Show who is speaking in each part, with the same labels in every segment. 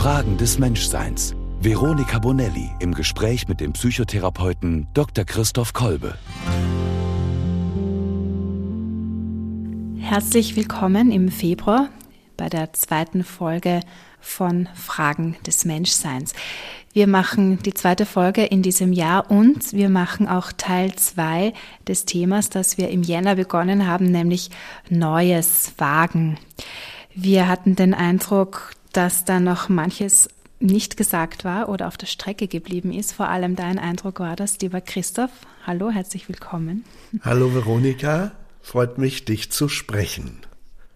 Speaker 1: Fragen des Menschseins. Veronika Bonelli im Gespräch mit dem Psychotherapeuten Dr. Christoph Kolbe.
Speaker 2: Herzlich willkommen im Februar bei der zweiten Folge von Fragen des Menschseins. Wir machen die zweite Folge in diesem Jahr und wir machen auch Teil zwei des Themas, das wir im Jänner begonnen haben, nämlich Neues Wagen. Wir hatten den Eindruck, dass da noch manches nicht gesagt war oder auf der Strecke geblieben ist. Vor allem dein Eindruck war das, lieber Christoph. Hallo, herzlich willkommen.
Speaker 3: Hallo Veronika, freut mich, dich zu sprechen.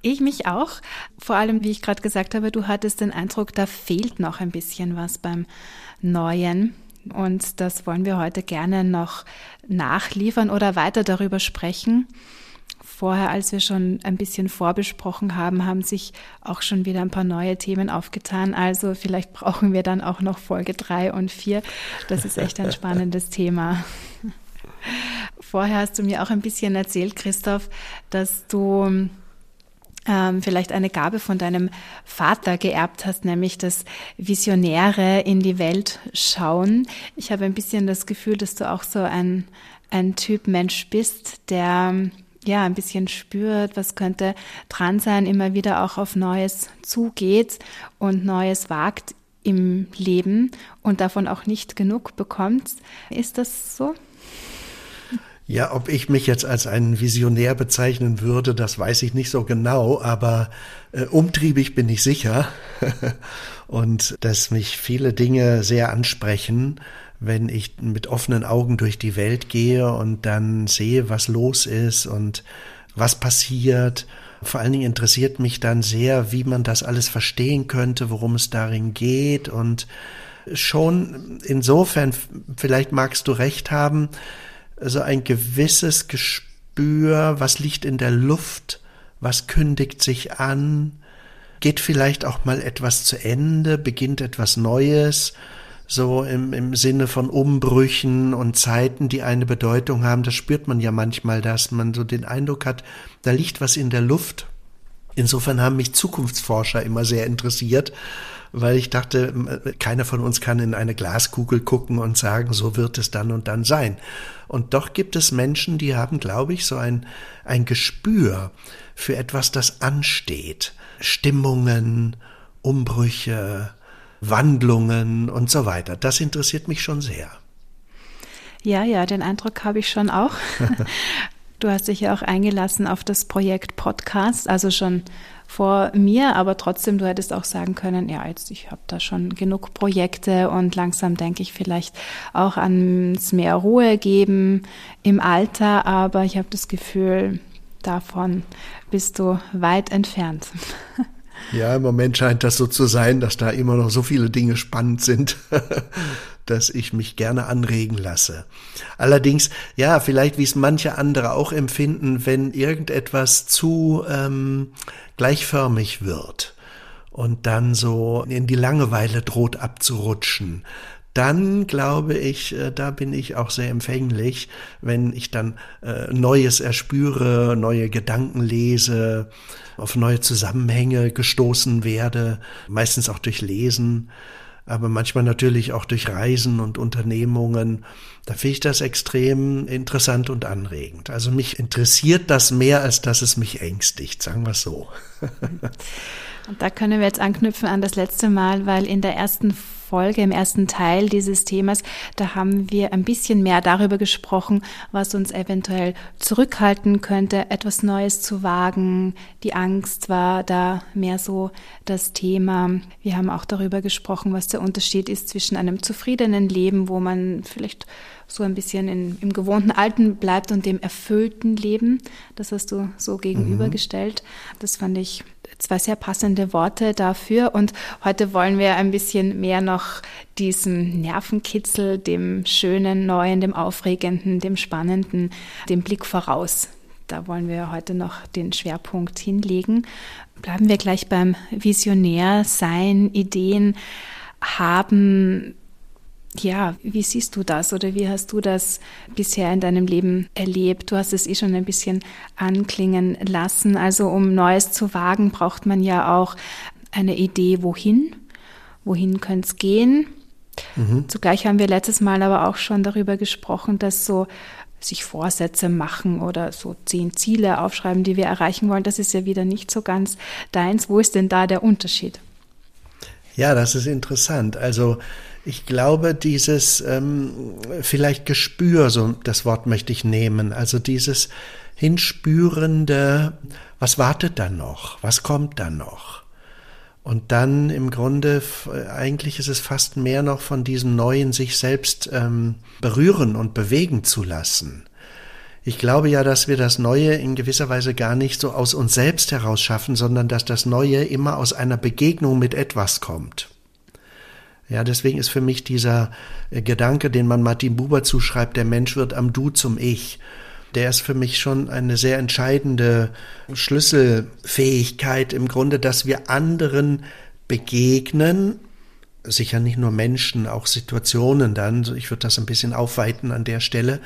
Speaker 2: Ich mich auch. Vor allem, wie ich gerade gesagt habe, du hattest den Eindruck, da fehlt noch ein bisschen was beim Neuen. Und das wollen wir heute gerne noch nachliefern oder weiter darüber sprechen. Vorher, als wir schon ein bisschen vorbesprochen haben, haben sich auch schon wieder ein paar neue Themen aufgetan. Also vielleicht brauchen wir dann auch noch Folge drei und vier. Das ist echt ein spannendes Thema. Vorher hast du mir auch ein bisschen erzählt, Christoph, dass du ähm, vielleicht eine Gabe von deinem Vater geerbt hast, nämlich das Visionäre in die Welt schauen. Ich habe ein bisschen das Gefühl, dass du auch so ein, ein Typ Mensch bist, der ja ein bisschen spürt, was könnte dran sein, immer wieder auch auf Neues zugeht und Neues wagt im Leben und davon auch nicht genug bekommt. Ist das so?
Speaker 3: Ja, ob ich mich jetzt als einen Visionär bezeichnen würde, das weiß ich nicht so genau, aber äh, umtriebig bin ich sicher und dass mich viele Dinge sehr ansprechen, wenn ich mit offenen Augen durch die Welt gehe und dann sehe, was los ist und was passiert. Vor allen Dingen interessiert mich dann sehr, wie man das alles verstehen könnte, worum es darin geht und schon insofern, vielleicht magst du recht haben, so ein gewisses Gespür, was liegt in der Luft, was kündigt sich an, geht vielleicht auch mal etwas zu Ende, beginnt etwas Neues, so im, im Sinne von Umbrüchen und Zeiten, die eine Bedeutung haben. Das spürt man ja manchmal, dass man so den Eindruck hat, da liegt was in der Luft. Insofern haben mich Zukunftsforscher immer sehr interessiert, weil ich dachte, keiner von uns kann in eine Glaskugel gucken und sagen, so wird es dann und dann sein. Und doch gibt es Menschen, die haben, glaube ich, so ein, ein Gespür für etwas, das ansteht. Stimmungen, Umbrüche, Wandlungen und so weiter. Das interessiert mich schon sehr.
Speaker 2: Ja, ja, den Eindruck habe ich schon auch. Du hast dich ja auch eingelassen auf das Projekt Podcast, also schon vor mir, aber trotzdem, du hättest auch sagen können, ja, jetzt ich habe da schon genug Projekte und langsam denke ich vielleicht auch ans mehr Ruhe geben im Alter, aber ich habe das Gefühl, davon bist du weit entfernt.
Speaker 3: Ja, im Moment scheint das so zu sein, dass da immer noch so viele Dinge spannend sind, dass ich mich gerne anregen lasse. Allerdings, ja, vielleicht wie es manche andere auch empfinden, wenn irgendetwas zu ähm, gleichförmig wird und dann so in die Langeweile droht abzurutschen, dann glaube ich, äh, da bin ich auch sehr empfänglich, wenn ich dann äh, Neues erspüre, neue Gedanken lese, auf neue Zusammenhänge gestoßen werde, meistens auch durch Lesen, aber manchmal natürlich auch durch Reisen und Unternehmungen. Da finde ich das extrem interessant und anregend. Also mich interessiert das mehr, als dass es mich ängstigt, sagen wir es so.
Speaker 2: Und da können wir jetzt anknüpfen an das letzte Mal, weil in der ersten Folge, im ersten Teil dieses Themas, da haben wir ein bisschen mehr darüber gesprochen, was uns eventuell zurückhalten könnte, etwas Neues zu wagen. Die Angst war da mehr so das Thema. Wir haben auch darüber gesprochen, was der Unterschied ist zwischen einem zufriedenen Leben, wo man vielleicht so ein bisschen in, im gewohnten Alten bleibt und dem erfüllten Leben. Das hast du so gegenübergestellt. Mhm. Das fand ich zwei sehr passende Worte dafür. Und heute wollen wir ein bisschen mehr noch diesem Nervenkitzel, dem schönen, neuen, dem aufregenden, dem spannenden, dem Blick voraus. Da wollen wir heute noch den Schwerpunkt hinlegen. Bleiben wir gleich beim Visionär sein, Ideen haben ja, wie siehst du das oder wie hast du das bisher in deinem Leben erlebt? Du hast es eh schon ein bisschen anklingen lassen. Also um Neues zu wagen, braucht man ja auch eine Idee, wohin. wohin könnte es gehen. Mhm. Zugleich haben wir letztes Mal aber auch schon darüber gesprochen, dass so sich Vorsätze machen oder so zehn Ziele aufschreiben, die wir erreichen wollen, das ist ja wieder nicht so ganz deins. Wo ist denn da der Unterschied?
Speaker 3: Ja, das ist interessant. Also ich glaube, dieses ähm, vielleicht Gespür, so das Wort möchte ich nehmen, also dieses hinspürende, was wartet da noch, was kommt da noch? Und dann im Grunde, eigentlich ist es fast mehr noch von diesem Neuen sich selbst ähm, berühren und bewegen zu lassen. Ich glaube ja, dass wir das Neue in gewisser Weise gar nicht so aus uns selbst heraus schaffen, sondern dass das Neue immer aus einer Begegnung mit etwas kommt. Ja, deswegen ist für mich dieser äh, Gedanke, den man Martin Buber zuschreibt, der Mensch wird am Du zum Ich, der ist für mich schon eine sehr entscheidende Schlüsselfähigkeit im Grunde, dass wir anderen begegnen, sicher nicht nur Menschen, auch Situationen dann, ich würde das ein bisschen aufweiten an der Stelle,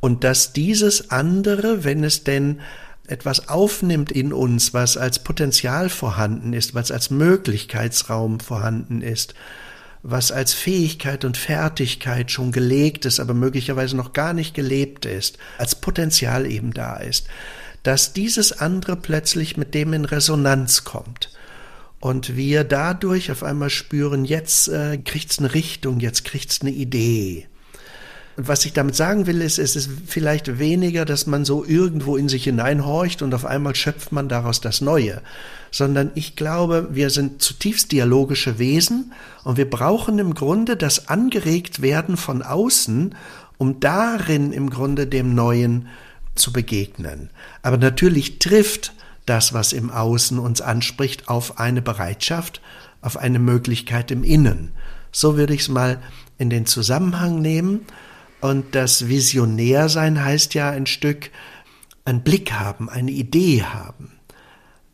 Speaker 3: und dass dieses andere, wenn es denn etwas aufnimmt in uns, was als Potenzial vorhanden ist, was als Möglichkeitsraum vorhanden ist, was als Fähigkeit und Fertigkeit schon gelegt ist, aber möglicherweise noch gar nicht gelebt ist, als Potenzial eben da ist, dass dieses andere plötzlich mit dem in Resonanz kommt. Und wir dadurch auf einmal spüren, jetzt äh, kriegt's eine Richtung, jetzt kriegt's eine Idee. Und was ich damit sagen will, ist, es ist vielleicht weniger, dass man so irgendwo in sich hineinhorcht und auf einmal schöpft man daraus das Neue, sondern ich glaube, wir sind zutiefst dialogische Wesen und wir brauchen im Grunde das angeregt werden von außen, um darin im Grunde dem Neuen zu begegnen. Aber natürlich trifft das, was im Außen uns anspricht, auf eine Bereitschaft, auf eine Möglichkeit im Innen. So würde ich es mal in den Zusammenhang nehmen. Und das Visionärsein heißt ja ein Stück einen Blick haben, eine Idee haben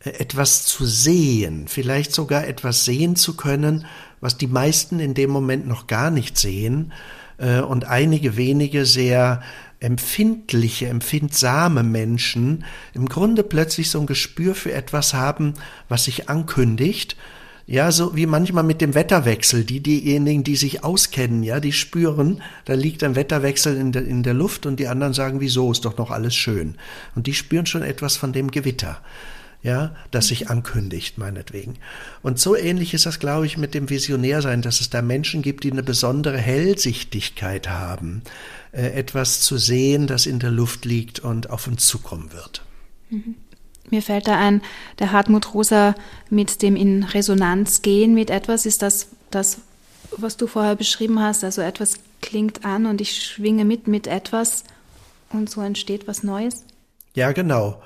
Speaker 3: etwas zu sehen, vielleicht sogar etwas sehen zu können, was die meisten in dem Moment noch gar nicht sehen äh, und einige wenige sehr empfindliche, empfindsame Menschen im Grunde plötzlich so ein Gespür für etwas haben, was sich ankündigt. Ja, so wie manchmal mit dem Wetterwechsel. Die, diejenigen, die sich auskennen, ja, die spüren, da liegt ein Wetterwechsel in der, in der Luft und die anderen sagen, wieso, ist doch noch alles schön. Und die spüren schon etwas von dem Gewitter ja, das sich ankündigt, meinetwegen. Und so ähnlich ist das, glaube ich, mit dem Visionärsein, dass es da Menschen gibt, die eine besondere Hellsichtigkeit haben, äh, etwas zu sehen, das in der Luft liegt und auf uns zukommen wird.
Speaker 2: Mhm. Mir fällt da ein, der Hartmut Rosa mit dem in Resonanz gehen mit etwas, ist das das, was du vorher beschrieben hast, also etwas klingt an und ich schwinge mit mit etwas und so entsteht was Neues?
Speaker 3: Ja, genau.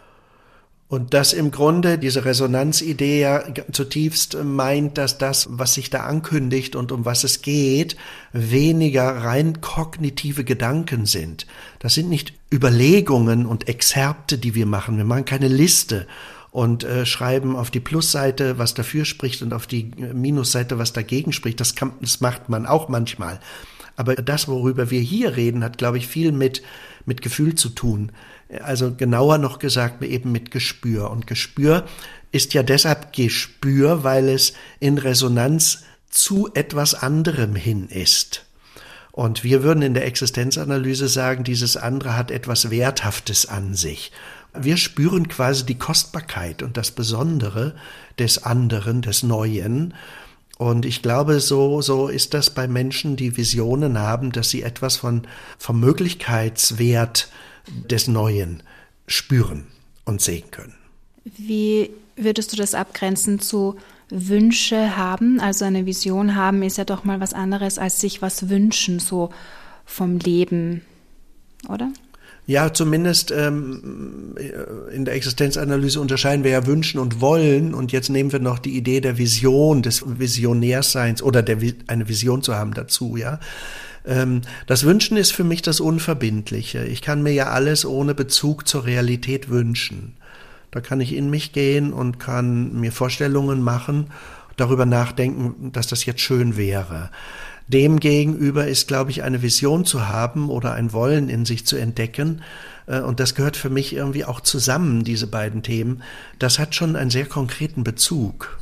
Speaker 3: Und das im Grunde, diese Resonanzidee ja zutiefst meint, dass das, was sich da ankündigt und um was es geht, weniger rein kognitive Gedanken sind. Das sind nicht Überlegungen und Exzerpte, die wir machen. Wir machen keine Liste und äh, schreiben auf die Plusseite, was dafür spricht und auf die äh, Minusseite, was dagegen spricht. Das, kann, das macht man auch manchmal. Aber das, worüber wir hier reden, hat, glaube ich, viel mit, mit Gefühl zu tun. Also genauer noch gesagt, eben mit Gespür. Und Gespür ist ja deshalb Gespür, weil es in Resonanz zu etwas anderem hin ist. Und wir würden in der Existenzanalyse sagen, dieses andere hat etwas Werthaftes an sich. Wir spüren quasi die Kostbarkeit und das Besondere des anderen, des Neuen. Und ich glaube, so, so ist das bei Menschen, die Visionen haben, dass sie etwas von, vom Möglichkeitswert des Neuen spüren und sehen können.
Speaker 2: Wie würdest du das abgrenzen zu Wünsche haben? Also eine Vision haben ist ja doch mal was anderes als sich was wünschen, so vom Leben, oder?
Speaker 3: Ja, zumindest ähm, in der Existenzanalyse unterscheiden wir ja Wünschen und Wollen. Und jetzt nehmen wir noch die Idee der Vision, des Visionärseins oder der, eine Vision zu haben dazu, ja. Ähm, das Wünschen ist für mich das Unverbindliche. Ich kann mir ja alles ohne Bezug zur Realität wünschen. Da kann ich in mich gehen und kann mir Vorstellungen machen, darüber nachdenken, dass das jetzt schön wäre. Demgegenüber ist, glaube ich, eine Vision zu haben oder ein Wollen in sich zu entdecken. Äh, und das gehört für mich irgendwie auch zusammen, diese beiden Themen. Das hat schon einen sehr konkreten Bezug.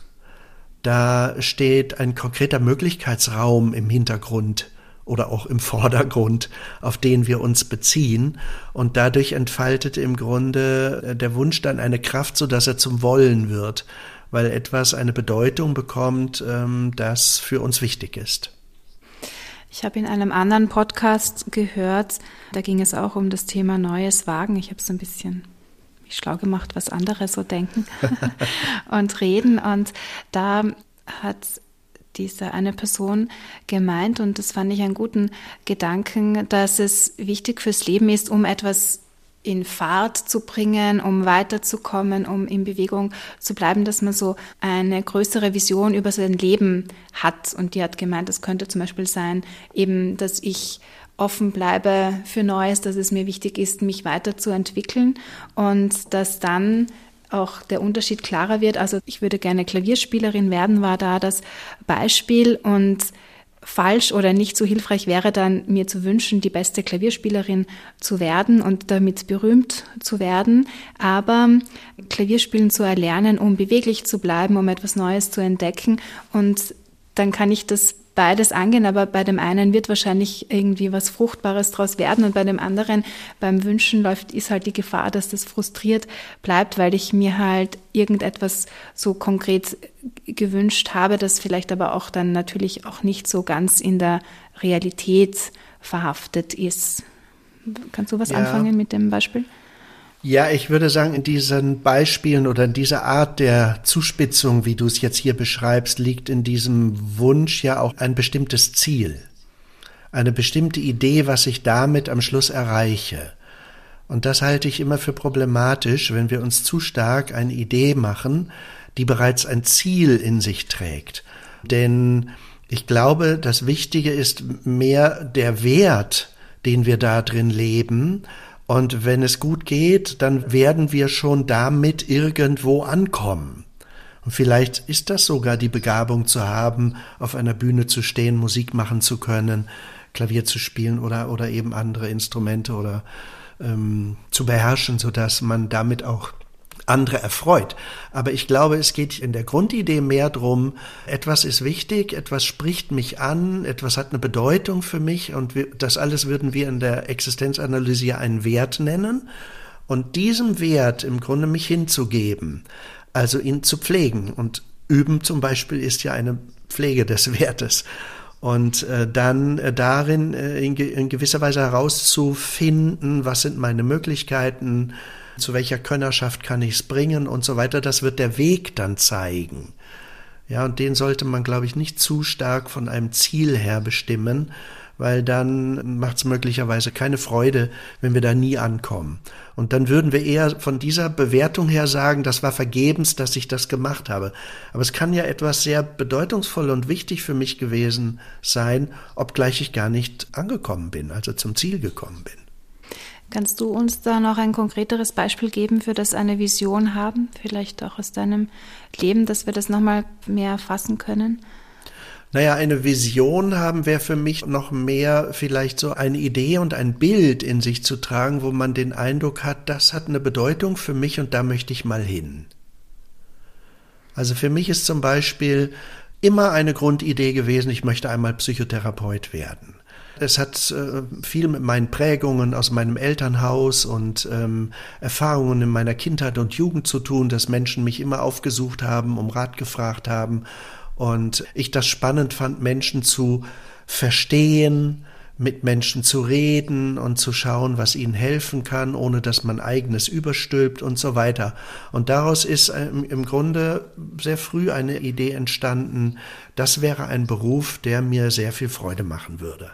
Speaker 3: da steht ein konkreter Möglichkeitsraum im Hintergrund oder auch im Vordergrund, auf den wir uns beziehen. Und dadurch entfaltet im Grunde äh, der Wunsch dann eine Kraft, so dass er zum Wollen wird, weil etwas eine Bedeutung bekommt, ähm, das für uns wichtig ist.
Speaker 2: Ich habe in einem anderen Podcast gehört, da ging es auch um das Thema Neues Wagen. Ich habe es ein bisschen schlau gemacht, was andere so denken und reden. Und da hat diese eine Person gemeint, und das fand ich einen guten Gedanken, dass es wichtig fürs Leben ist, um etwas in Fahrt zu bringen, um weiterzukommen, um in Bewegung zu bleiben, dass man so eine größere Vision über sein Leben hat. Und die hat gemeint, das könnte zum Beispiel sein, eben, dass ich offen bleibe für Neues, dass es mir wichtig ist, mich weiterzuentwickeln und dass dann auch der Unterschied klarer wird. Also ich würde gerne Klavierspielerin werden, war da das Beispiel und falsch oder nicht so hilfreich wäre dann mir zu wünschen, die beste Klavierspielerin zu werden und damit berühmt zu werden, aber Klavierspielen zu erlernen, um beweglich zu bleiben, um etwas Neues zu entdecken. Und dann kann ich das beides angehen, aber bei dem einen wird wahrscheinlich irgendwie was Fruchtbares draus werden und bei dem anderen beim Wünschen läuft, ist halt die Gefahr, dass das frustriert bleibt, weil ich mir halt irgendetwas so konkret gewünscht habe, das vielleicht aber auch dann natürlich auch nicht so ganz in der Realität verhaftet ist. Kannst du was ja. anfangen mit dem Beispiel?
Speaker 3: Ja, ich würde sagen, in diesen Beispielen oder in dieser Art der Zuspitzung, wie du es jetzt hier beschreibst, liegt in diesem Wunsch ja auch ein bestimmtes Ziel. Eine bestimmte Idee, was ich damit am Schluss erreiche. Und das halte ich immer für problematisch, wenn wir uns zu stark eine Idee machen, die bereits ein Ziel in sich trägt. Denn ich glaube, das Wichtige ist mehr der Wert, den wir da drin leben, und wenn es gut geht, dann werden wir schon damit irgendwo ankommen. Und vielleicht ist das sogar die Begabung zu haben, auf einer Bühne zu stehen, Musik machen zu können, Klavier zu spielen oder, oder eben andere Instrumente oder ähm, zu beherrschen, so dass man damit auch andere erfreut. Aber ich glaube, es geht in der Grundidee mehr drum, etwas ist wichtig, etwas spricht mich an, etwas hat eine Bedeutung für mich und wir, das alles würden wir in der Existenzanalyse einen Wert nennen. Und diesem Wert im Grunde mich hinzugeben, also ihn zu pflegen. Und üben zum Beispiel ist ja eine Pflege des Wertes. Und äh, dann äh, darin äh, in, in gewisser Weise herauszufinden, was sind meine Möglichkeiten, zu welcher Könnerschaft kann ich es bringen und so weiter. Das wird der Weg dann zeigen. Ja, und den sollte man, glaube ich, nicht zu stark von einem Ziel her bestimmen, weil dann macht es möglicherweise keine Freude, wenn wir da nie ankommen. Und dann würden wir eher von dieser Bewertung her sagen, das war vergebens, dass ich das gemacht habe. Aber es kann ja etwas sehr bedeutungsvoll und wichtig für mich gewesen sein, obgleich ich gar nicht angekommen bin, also zum Ziel gekommen bin.
Speaker 2: Kannst du uns da noch ein konkreteres Beispiel geben, für das eine Vision haben, vielleicht auch aus deinem Leben, dass wir das nochmal mehr fassen können?
Speaker 3: Naja, eine Vision haben wäre für mich noch mehr vielleicht so eine Idee und ein Bild in sich zu tragen, wo man den Eindruck hat, das hat eine Bedeutung für mich und da möchte ich mal hin. Also für mich ist zum Beispiel immer eine Grundidee gewesen, ich möchte einmal Psychotherapeut werden. Es hat äh, viel mit meinen Prägungen aus meinem Elternhaus und ähm, Erfahrungen in meiner Kindheit und Jugend zu tun, dass Menschen mich immer aufgesucht haben, um Rat gefragt haben. Und ich das spannend fand, Menschen zu verstehen, mit Menschen zu reden und zu schauen, was ihnen helfen kann, ohne dass man eigenes überstülpt und so weiter. Und daraus ist ähm, im Grunde sehr früh eine Idee entstanden, das wäre ein Beruf, der mir sehr viel Freude machen würde.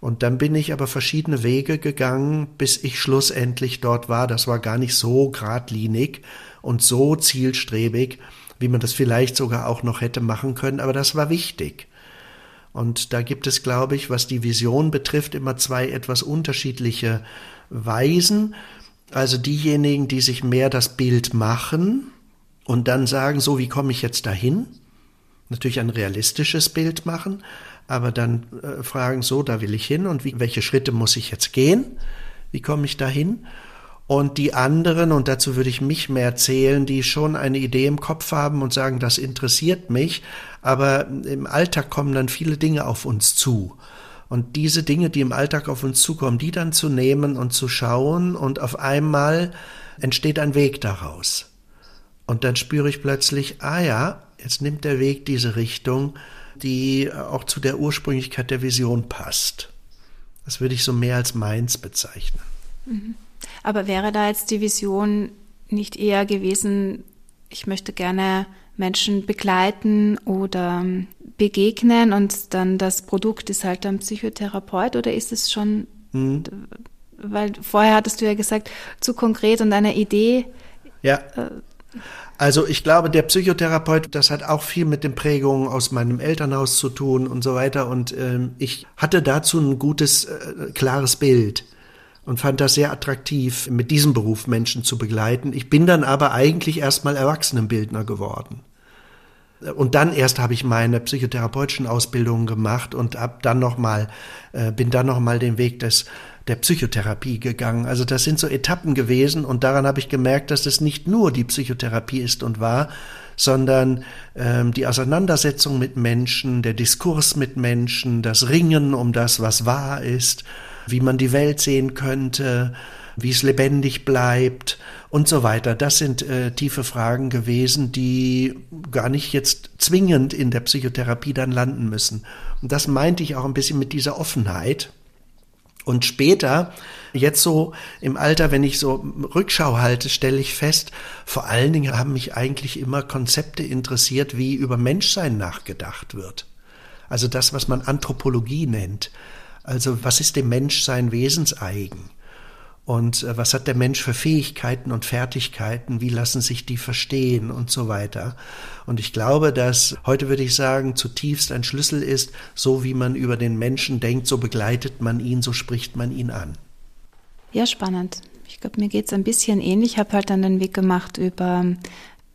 Speaker 3: Und dann bin ich aber verschiedene Wege gegangen, bis ich schlussendlich dort war. Das war gar nicht so geradlinig und so zielstrebig, wie man das vielleicht sogar auch noch hätte machen können, aber das war wichtig. Und da gibt es, glaube ich, was die Vision betrifft, immer zwei etwas unterschiedliche Weisen. Also diejenigen, die sich mehr das Bild machen und dann sagen, so wie komme ich jetzt dahin? Natürlich ein realistisches Bild machen, aber dann äh, fragen, so, da will ich hin und wie, welche Schritte muss ich jetzt gehen? Wie komme ich dahin? Und die anderen, und dazu würde ich mich mehr zählen, die schon eine Idee im Kopf haben und sagen, das interessiert mich, aber im Alltag kommen dann viele Dinge auf uns zu. Und diese Dinge, die im Alltag auf uns zukommen, die dann zu nehmen und zu schauen und auf einmal entsteht ein Weg daraus. Und dann spüre ich plötzlich, ah ja, jetzt nimmt der Weg diese Richtung, die auch zu der Ursprünglichkeit der Vision passt. Das würde ich so mehr als meins bezeichnen.
Speaker 2: Mhm. Aber wäre da jetzt die Vision nicht eher gewesen, ich möchte gerne Menschen begleiten oder begegnen und dann das Produkt ist halt ein Psychotherapeut oder ist es schon, mhm. weil vorher hattest du ja gesagt, zu konkret und eine Idee.
Speaker 3: Ja. Also ich glaube, der Psychotherapeut, das hat auch viel mit den Prägungen aus meinem Elternhaus zu tun und so weiter. Und ähm, ich hatte dazu ein gutes, äh, klares Bild und fand das sehr attraktiv, mit diesem Beruf Menschen zu begleiten. Ich bin dann aber eigentlich erstmal Erwachsenenbildner geworden. Und dann erst habe ich meine psychotherapeutischen Ausbildungen gemacht und hab dann noch mal, äh, bin dann noch mal den Weg des der Psychotherapie gegangen. Also das sind so Etappen gewesen und daran habe ich gemerkt, dass es nicht nur die Psychotherapie ist und war, sondern ähm, die Auseinandersetzung mit Menschen, der Diskurs mit Menschen, das Ringen um das, was wahr ist, wie man die Welt sehen könnte, wie es lebendig bleibt und so weiter. Das sind äh, tiefe Fragen gewesen, die gar nicht jetzt zwingend in der Psychotherapie dann landen müssen. Und das meinte ich auch ein bisschen mit dieser Offenheit. Und später, jetzt so im Alter, wenn ich so Rückschau halte, stelle ich fest, vor allen Dingen haben mich eigentlich immer Konzepte interessiert, wie über Menschsein nachgedacht wird. Also das, was man Anthropologie nennt. Also was ist dem Mensch sein Wesenseigen? Und äh, was hat der Mensch für Fähigkeiten und Fertigkeiten? Wie lassen sich die verstehen und so weiter? Und ich glaube, dass heute würde ich sagen, zutiefst ein Schlüssel ist, so wie man über den Menschen denkt, so begleitet man ihn, so spricht man ihn an.
Speaker 2: Ja, spannend. Ich glaube, mir geht es ein bisschen ähnlich. Ich habe halt dann den Weg gemacht über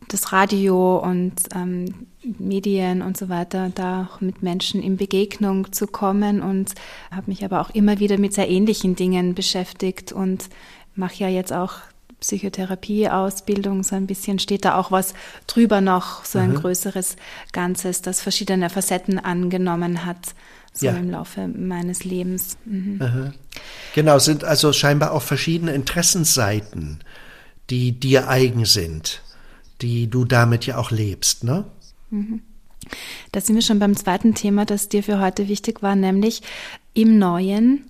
Speaker 2: das Radio und ähm, Medien und so weiter, da auch mit Menschen in Begegnung zu kommen und habe mich aber auch immer wieder mit sehr ähnlichen Dingen beschäftigt und mache ja jetzt auch Psychotherapie-Ausbildung, so ein bisschen steht da auch was drüber noch, so ein mhm. größeres Ganzes, das verschiedene Facetten angenommen hat, so ja. im Laufe meines Lebens.
Speaker 3: Mhm. Genau, sind also scheinbar auch verschiedene Interessensseiten, die dir eigen sind die du damit ja auch lebst, ne?
Speaker 2: Mhm. Da sind wir schon beim zweiten Thema, das dir für heute wichtig war, nämlich im Neuen.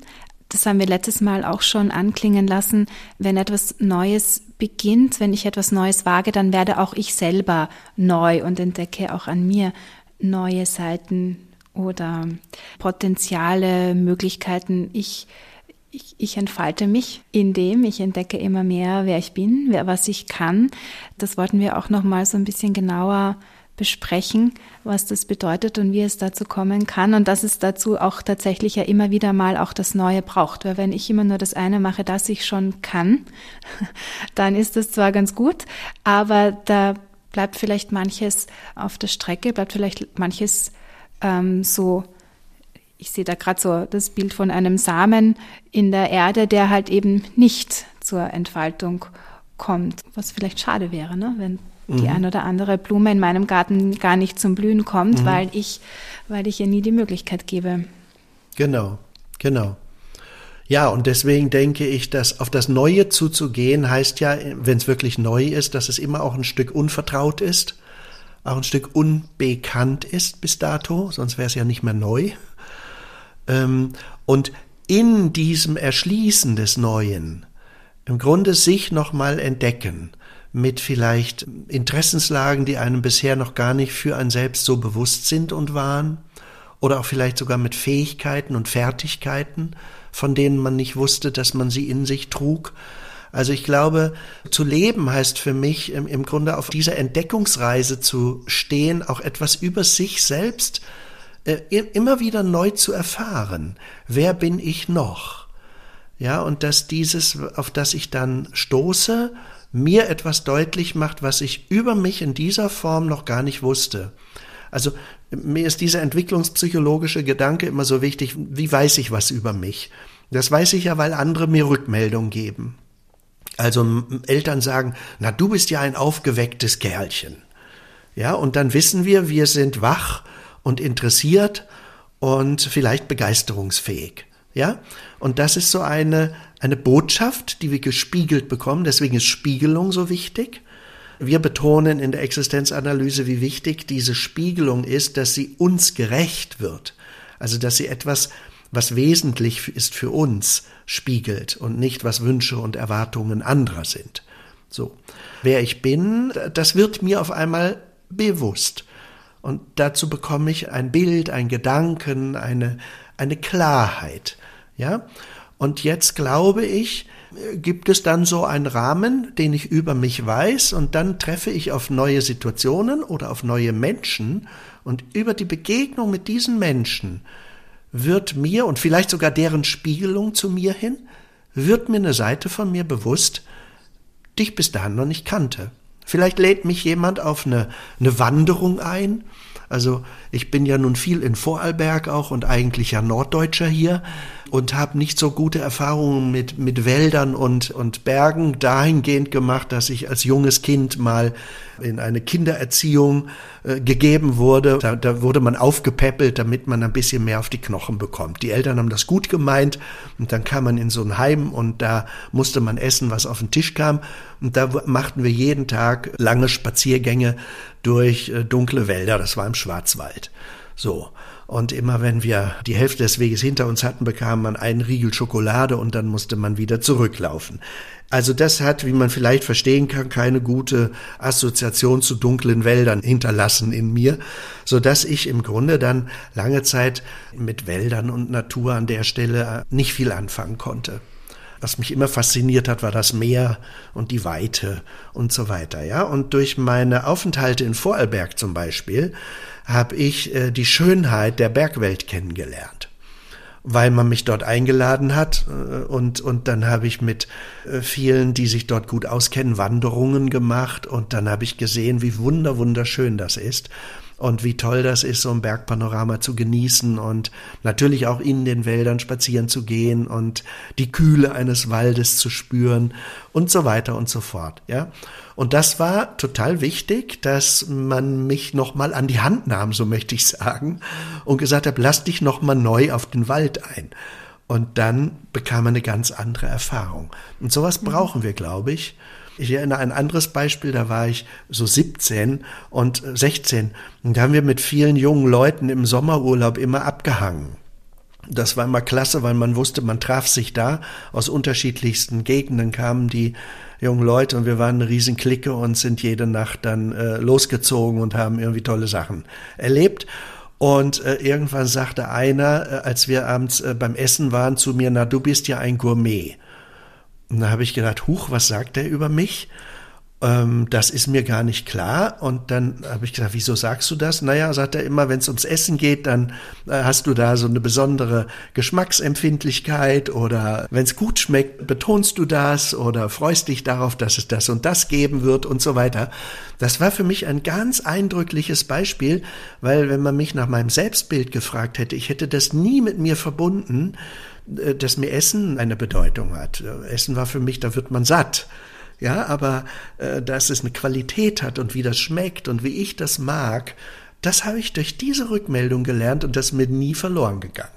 Speaker 2: Das haben wir letztes Mal auch schon anklingen lassen. Wenn etwas Neues beginnt, wenn ich etwas Neues wage, dann werde auch ich selber neu und entdecke auch an mir neue Seiten oder Potenziale, Möglichkeiten. Ich ich, ich entfalte mich in dem, ich entdecke immer mehr, wer ich bin, wer, was ich kann. Das wollten wir auch noch mal so ein bisschen genauer besprechen, was das bedeutet und wie es dazu kommen kann und dass es dazu auch tatsächlich ja immer wieder mal auch das Neue braucht. Weil wenn ich immer nur das eine mache, das ich schon kann, dann ist das zwar ganz gut, aber da bleibt vielleicht manches auf der Strecke, bleibt vielleicht manches ähm, so ich sehe da gerade so das Bild von einem Samen in der Erde, der halt eben nicht zur Entfaltung kommt, was vielleicht schade wäre, ne? wenn mhm. die ein oder andere Blume in meinem Garten gar nicht zum Blühen kommt, mhm. weil ich, weil ich ihr nie die Möglichkeit gebe.
Speaker 3: Genau, genau. Ja, und deswegen denke ich, dass auf das Neue zuzugehen heißt ja, wenn es wirklich neu ist, dass es immer auch ein Stück unvertraut ist, auch ein Stück unbekannt ist bis dato, sonst wäre es ja nicht mehr neu. Ähm, und in diesem Erschließen des Neuen im Grunde sich nochmal entdecken mit vielleicht Interessenslagen, die einem bisher noch gar nicht für ein Selbst so bewusst sind und waren, oder auch vielleicht sogar mit Fähigkeiten und Fertigkeiten, von denen man nicht wusste, dass man sie in sich trug. Also ich glaube, zu leben heißt für mich im, Grunde auf dieser Entdeckungsreise zu stehen, auch etwas über sich selbst immer wieder neu zu erfahren, wer bin ich noch? Ja, und dass dieses, auf das ich dann stoße, mir etwas deutlich macht, was ich über mich in dieser Form noch gar nicht wusste. Also mir ist dieser entwicklungspsychologische Gedanke immer so wichtig, wie weiß ich was über mich? Das weiß ich ja, weil andere mir Rückmeldung geben. Also Eltern sagen, na du bist ja ein aufgewecktes Kerlchen. Ja, und dann wissen wir, wir sind wach und interessiert und vielleicht begeisterungsfähig. Ja, und das ist so eine, eine Botschaft, die wir gespiegelt bekommen. Deswegen ist Spiegelung so wichtig. Wir betonen in der Existenzanalyse, wie wichtig diese Spiegelung ist, dass sie uns gerecht wird. Also, dass sie etwas, was wesentlich ist für uns, spiegelt und nicht, was Wünsche und Erwartungen anderer sind. So. Wer ich bin, das wird mir auf einmal bewusst. Und dazu bekomme ich ein Bild, ein Gedanken, eine, eine Klarheit. Ja? Und jetzt glaube ich, gibt es dann so einen Rahmen, den ich über mich weiß und dann treffe ich auf neue Situationen oder auf neue Menschen und über die Begegnung mit diesen Menschen wird mir und vielleicht sogar deren Spiegelung zu mir hin, wird mir eine Seite von mir bewusst, die ich bis dahin noch nicht kannte. Vielleicht lädt mich jemand auf eine, eine Wanderung ein. Also ich bin ja nun viel in Vorarlberg auch und eigentlich ja Norddeutscher hier und habe nicht so gute Erfahrungen mit, mit Wäldern und, und Bergen dahingehend gemacht, dass ich als junges Kind mal in eine Kindererziehung äh, gegeben wurde. Da, da wurde man aufgepäppelt, damit man ein bisschen mehr auf die Knochen bekommt. Die Eltern haben das gut gemeint und dann kam man in so ein Heim und da musste man essen, was auf den Tisch kam. Und da machten wir jeden Tag lange Spaziergänge durch äh, dunkle Wälder. Das war im Schwarzwald. So. Und immer wenn wir die Hälfte des Weges hinter uns hatten, bekam man einen Riegel Schokolade und dann musste man wieder zurücklaufen. Also das hat, wie man vielleicht verstehen kann, keine gute Assoziation zu dunklen Wäldern hinterlassen in mir, so dass ich im Grunde dann lange Zeit mit Wäldern und Natur an der Stelle nicht viel anfangen konnte. Was mich immer fasziniert hat, war das Meer und die Weite und so weiter, ja. Und durch meine Aufenthalte in Vorarlberg zum Beispiel habe ich äh, die Schönheit der Bergwelt kennengelernt weil man mich dort eingeladen hat äh, und und dann habe ich mit äh, vielen, die sich dort gut auskennen, Wanderungen gemacht und dann habe ich gesehen, wie wunder wunderschön das ist und wie toll das ist, so ein Bergpanorama zu genießen und natürlich auch in den Wäldern spazieren zu gehen und die Kühle eines Waldes zu spüren und so weiter und so fort, ja. Und das war total wichtig, dass man mich nochmal an die Hand nahm, so möchte ich sagen, und gesagt hat, lass dich nochmal neu auf den Wald ein. Und dann bekam man eine ganz andere Erfahrung. Und sowas mhm. brauchen wir, glaube ich. Ich erinnere ein anderes Beispiel, da war ich so 17 und 16. Und da haben wir mit vielen jungen Leuten im Sommerurlaub immer abgehangen. Das war immer klasse, weil man wusste, man traf sich da. Aus unterschiedlichsten Gegenden kamen die jungen Leute und wir waren eine riesen Clique und sind jede Nacht dann äh, losgezogen und haben irgendwie tolle Sachen erlebt. Und äh, irgendwann sagte einer, äh, als wir abends äh, beim Essen waren, zu mir, na, du bist ja ein Gourmet. Und da habe ich gedacht, huch, was sagt er über mich? Ähm, das ist mir gar nicht klar. Und dann habe ich gesagt, wieso sagst du das? Naja, sagt er immer, wenn es ums Essen geht, dann äh, hast du da so eine besondere Geschmacksempfindlichkeit oder wenn es gut schmeckt, betonst du das oder freust dich darauf, dass es das und das geben wird und so weiter. Das war für mich ein ganz eindrückliches Beispiel, weil wenn man mich nach meinem Selbstbild gefragt hätte, ich hätte das nie mit mir verbunden, äh, dass mir Essen eine Bedeutung hat. Essen war für mich, da wird man satt ja, aber äh, dass es eine Qualität hat und wie das schmeckt und wie ich das mag, das habe ich durch diese Rückmeldung gelernt und das ist mir nie verloren gegangen.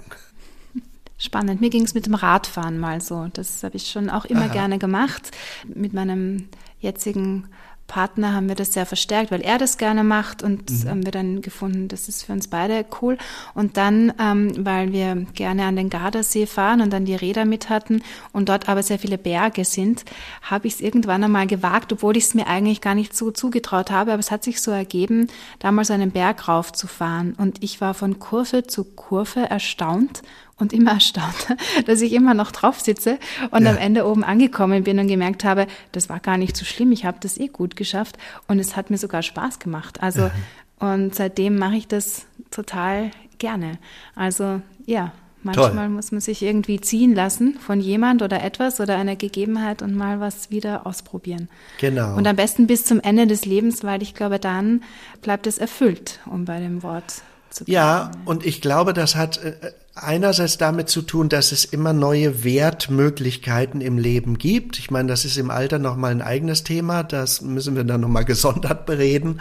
Speaker 2: Spannend. Mir ging es mit dem Radfahren mal so. Das habe ich schon auch immer Aha. gerne gemacht. Mit meinem jetzigen Partner haben wir das sehr verstärkt, weil er das gerne macht und mhm. haben wir dann gefunden, das ist für uns beide cool. Und dann, ähm, weil wir gerne an den Gardasee fahren und dann die Räder mit hatten und dort aber sehr viele Berge sind, habe ich es irgendwann einmal gewagt, obwohl ich es mir eigentlich gar nicht so zugetraut habe, aber es hat sich so ergeben, damals einen Berg raufzufahren. Und ich war von Kurve zu Kurve erstaunt und immer erstaunt, dass ich immer noch drauf sitze und ja. am Ende oben angekommen bin und gemerkt habe, das war gar nicht so schlimm, ich habe das eh gut geschafft und es hat mir sogar Spaß gemacht. Also ja. und seitdem mache ich das total gerne. Also ja, manchmal Toll. muss man sich irgendwie ziehen lassen von jemand oder etwas oder einer Gegebenheit und mal was wieder ausprobieren.
Speaker 3: Genau.
Speaker 2: Und am besten bis zum Ende des Lebens, weil ich glaube, dann bleibt es erfüllt, um bei dem Wort.
Speaker 3: Ja, und ich glaube, das hat äh, einerseits damit zu tun, dass es immer neue Wertmöglichkeiten im Leben gibt. Ich meine, das ist im Alter nochmal ein eigenes Thema, das müssen wir dann nochmal gesondert bereden.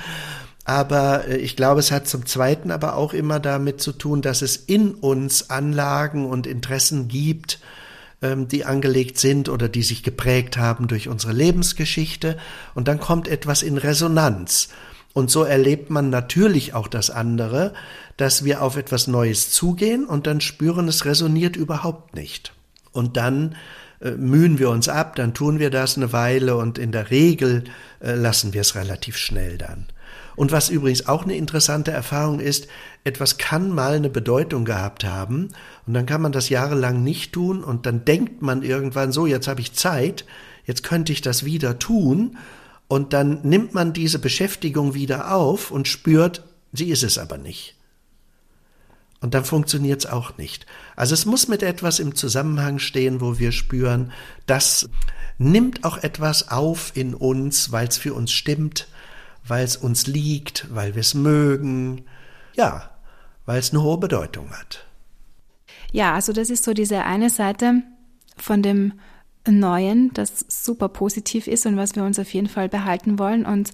Speaker 3: Aber äh, ich glaube, es hat zum Zweiten aber auch immer damit zu tun, dass es in uns Anlagen und Interessen gibt, ähm, die angelegt sind oder die sich geprägt haben durch unsere Lebensgeschichte. Und dann kommt etwas in Resonanz. Und so erlebt man natürlich auch das andere, dass wir auf etwas Neues zugehen und dann spüren, es resoniert überhaupt nicht. Und dann äh, mühen wir uns ab, dann tun wir das eine Weile und in der Regel äh, lassen wir es relativ schnell dann. Und was übrigens auch eine interessante Erfahrung ist, etwas kann mal eine Bedeutung gehabt haben und dann kann man das jahrelang nicht tun und dann denkt man irgendwann so, jetzt habe ich Zeit, jetzt könnte ich das wieder tun und dann nimmt man diese Beschäftigung wieder auf und spürt, sie ist es aber nicht. Und dann funktioniert es auch nicht. Also es muss mit etwas im Zusammenhang stehen, wo wir spüren, das nimmt auch etwas auf in uns, weil es für uns stimmt, weil es uns liegt, weil wir es mögen, ja, weil es eine hohe Bedeutung hat.
Speaker 2: Ja, also das ist so diese eine Seite von dem Neuen, das super positiv ist und was wir uns auf jeden Fall behalten wollen und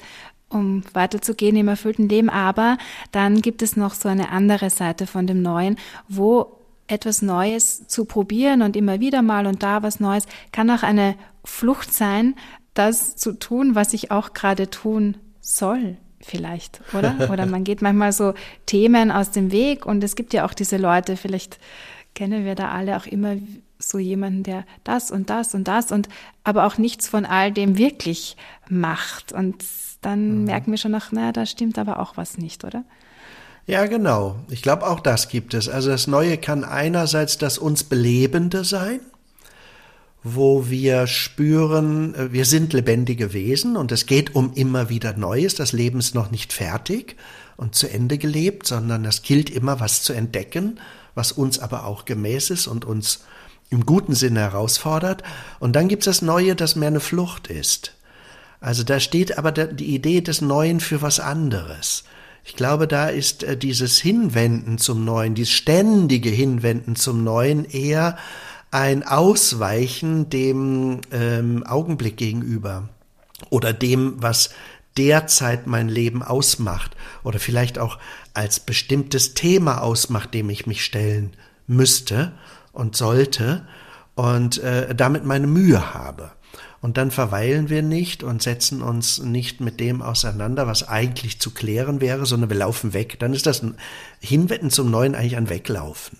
Speaker 2: um weiterzugehen im erfüllten Leben. Aber dann gibt es noch so eine andere Seite von dem Neuen, wo etwas Neues zu probieren und immer wieder mal und da was Neues kann auch eine Flucht sein, das zu tun, was ich auch gerade tun soll vielleicht, oder? Oder man geht manchmal so Themen aus dem Weg und es gibt ja auch diese Leute, vielleicht kennen wir da alle auch immer so jemanden, der das und das und das und aber auch nichts von all dem wirklich macht. Und dann mhm. merken wir schon nach, naja, da stimmt aber auch was nicht, oder?
Speaker 3: Ja, genau. Ich glaube, auch das gibt es. Also das Neue kann einerseits das uns Belebende sein, wo wir spüren, äh, wir sind lebendige Wesen und es geht um immer wieder Neues. Das Leben ist noch nicht fertig und zu Ende gelebt, sondern es gilt immer was zu entdecken, was uns aber auch gemäß ist und uns im guten Sinne herausfordert. Und dann gibt es das Neue, das mehr eine Flucht ist. Also da steht aber die Idee des Neuen für was anderes. Ich glaube, da ist äh, dieses Hinwenden zum Neuen, dieses ständige Hinwenden zum Neuen eher ein Ausweichen dem ähm, Augenblick gegenüber oder dem, was derzeit mein Leben ausmacht oder vielleicht auch als bestimmtes Thema ausmacht, dem ich mich stellen müsste und sollte und äh, damit meine Mühe habe. Und dann verweilen wir nicht und setzen uns nicht mit dem auseinander, was eigentlich zu klären wäre, sondern wir laufen weg. Dann ist das ein Hinwetten zum Neuen eigentlich ein Weglaufen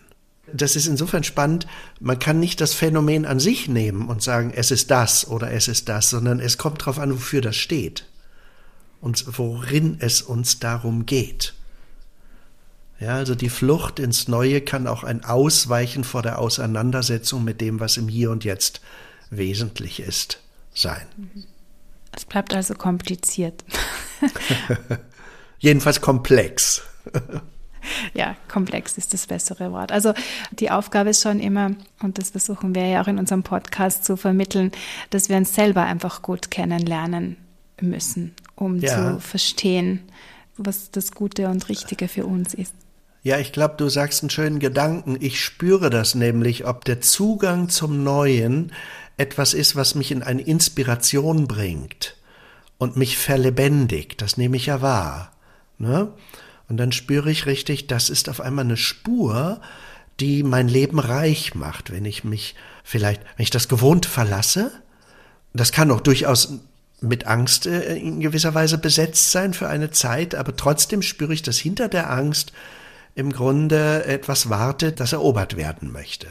Speaker 3: das ist insofern spannend, man kann nicht das Phänomen an sich nehmen und sagen, es ist das oder es ist das, sondern es kommt darauf an, wofür das steht und worin es uns darum geht. Ja, also die Flucht ins Neue kann auch ein Ausweichen vor der Auseinandersetzung mit dem, was im Hier und Jetzt wesentlich ist, sein.
Speaker 2: Es bleibt also kompliziert.
Speaker 3: Jedenfalls komplex.
Speaker 2: ja, komplex ist das bessere Wort. Also die Aufgabe ist schon immer, und das versuchen wir ja auch in unserem Podcast zu vermitteln, dass wir uns selber einfach gut kennenlernen müssen, um ja. zu verstehen, was das Gute und Richtige für uns ist.
Speaker 3: Ja, ich glaube, du sagst einen schönen Gedanken. Ich spüre das nämlich, ob der Zugang zum Neuen etwas ist, was mich in eine Inspiration bringt und mich verlebendigt. Das nehme ich ja wahr. Ne? Und dann spüre ich richtig, das ist auf einmal eine Spur, die mein Leben reich macht, wenn ich mich vielleicht, wenn ich das Gewohnte verlasse. Das kann auch durchaus mit Angst äh, in gewisser Weise besetzt sein für eine Zeit, aber trotzdem spüre ich, dass hinter der Angst im Grunde etwas wartet, das erobert werden möchte.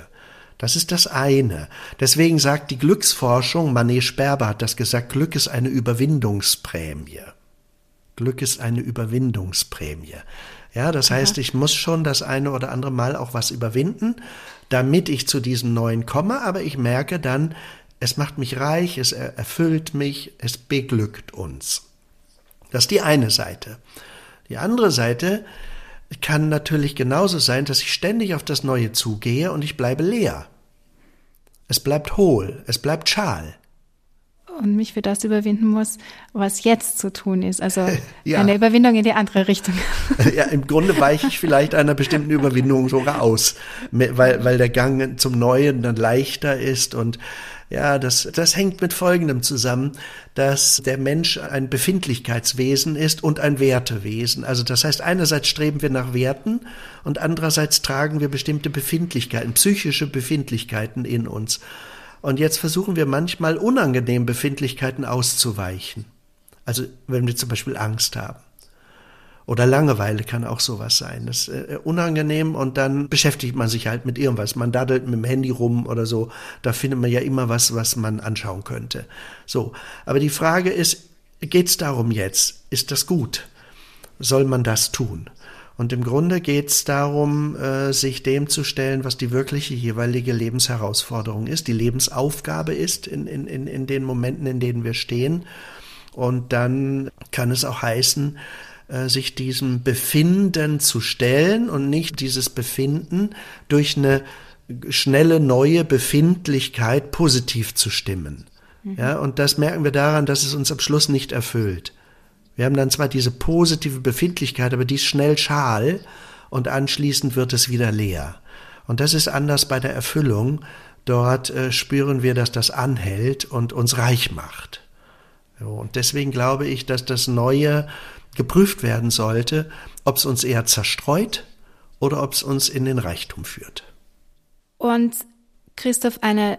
Speaker 3: Das ist das eine. Deswegen sagt die Glücksforschung, Manet Sperber hat das gesagt, Glück ist eine Überwindungsprämie. Glück ist eine Überwindungsprämie. Ja, das Aha. heißt, ich muss schon das eine oder andere Mal auch was überwinden, damit ich zu diesem Neuen komme, aber ich merke dann, es macht mich reich, es erfüllt mich, es beglückt uns. Das ist die eine Seite. Die andere Seite kann natürlich genauso sein, dass ich ständig auf das Neue zugehe und ich bleibe leer. Es bleibt hohl, es bleibt schal.
Speaker 2: Und mich für das überwinden muss, was jetzt zu tun ist. Also ja. eine Überwindung in die andere Richtung.
Speaker 3: Ja, im Grunde weiche ich vielleicht einer bestimmten Überwindung sogar aus, weil, weil der Gang zum Neuen dann leichter ist und ja, das, das hängt mit Folgendem zusammen, dass der Mensch ein Befindlichkeitswesen ist und ein Wertewesen. Also das heißt, einerseits streben wir nach Werten und andererseits tragen wir bestimmte Befindlichkeiten, psychische Befindlichkeiten in uns. Und jetzt versuchen wir manchmal unangenehmen Befindlichkeiten auszuweichen. Also wenn wir zum Beispiel Angst haben. Oder Langeweile kann auch sowas sein. Das ist äh, unangenehm und dann beschäftigt man sich halt mit irgendwas. Man daddelt mit dem Handy rum oder so. Da findet man ja immer was, was man anschauen könnte. So. Aber die Frage ist, geht's darum jetzt? Ist das gut? Soll man das tun? Und im Grunde geht es darum, äh, sich dem zu stellen, was die wirkliche jeweilige Lebensherausforderung ist, die Lebensaufgabe ist in, in, in, in den Momenten, in denen wir stehen. Und dann kann es auch heißen, äh, sich diesem Befinden zu stellen und nicht dieses Befinden durch eine schnelle neue Befindlichkeit positiv zu stimmen. Mhm. Ja, und das merken wir daran, dass es uns am Schluss nicht erfüllt. Wir haben dann zwar diese positive Befindlichkeit, aber die ist schnell schal und anschließend wird es wieder leer. Und das ist anders bei der Erfüllung. Dort äh, spüren wir, dass das anhält und uns reich macht. Und deswegen glaube ich, dass das Neue geprüft werden sollte, ob es uns eher zerstreut oder ob es uns in den Reichtum führt.
Speaker 2: Und Christoph, eine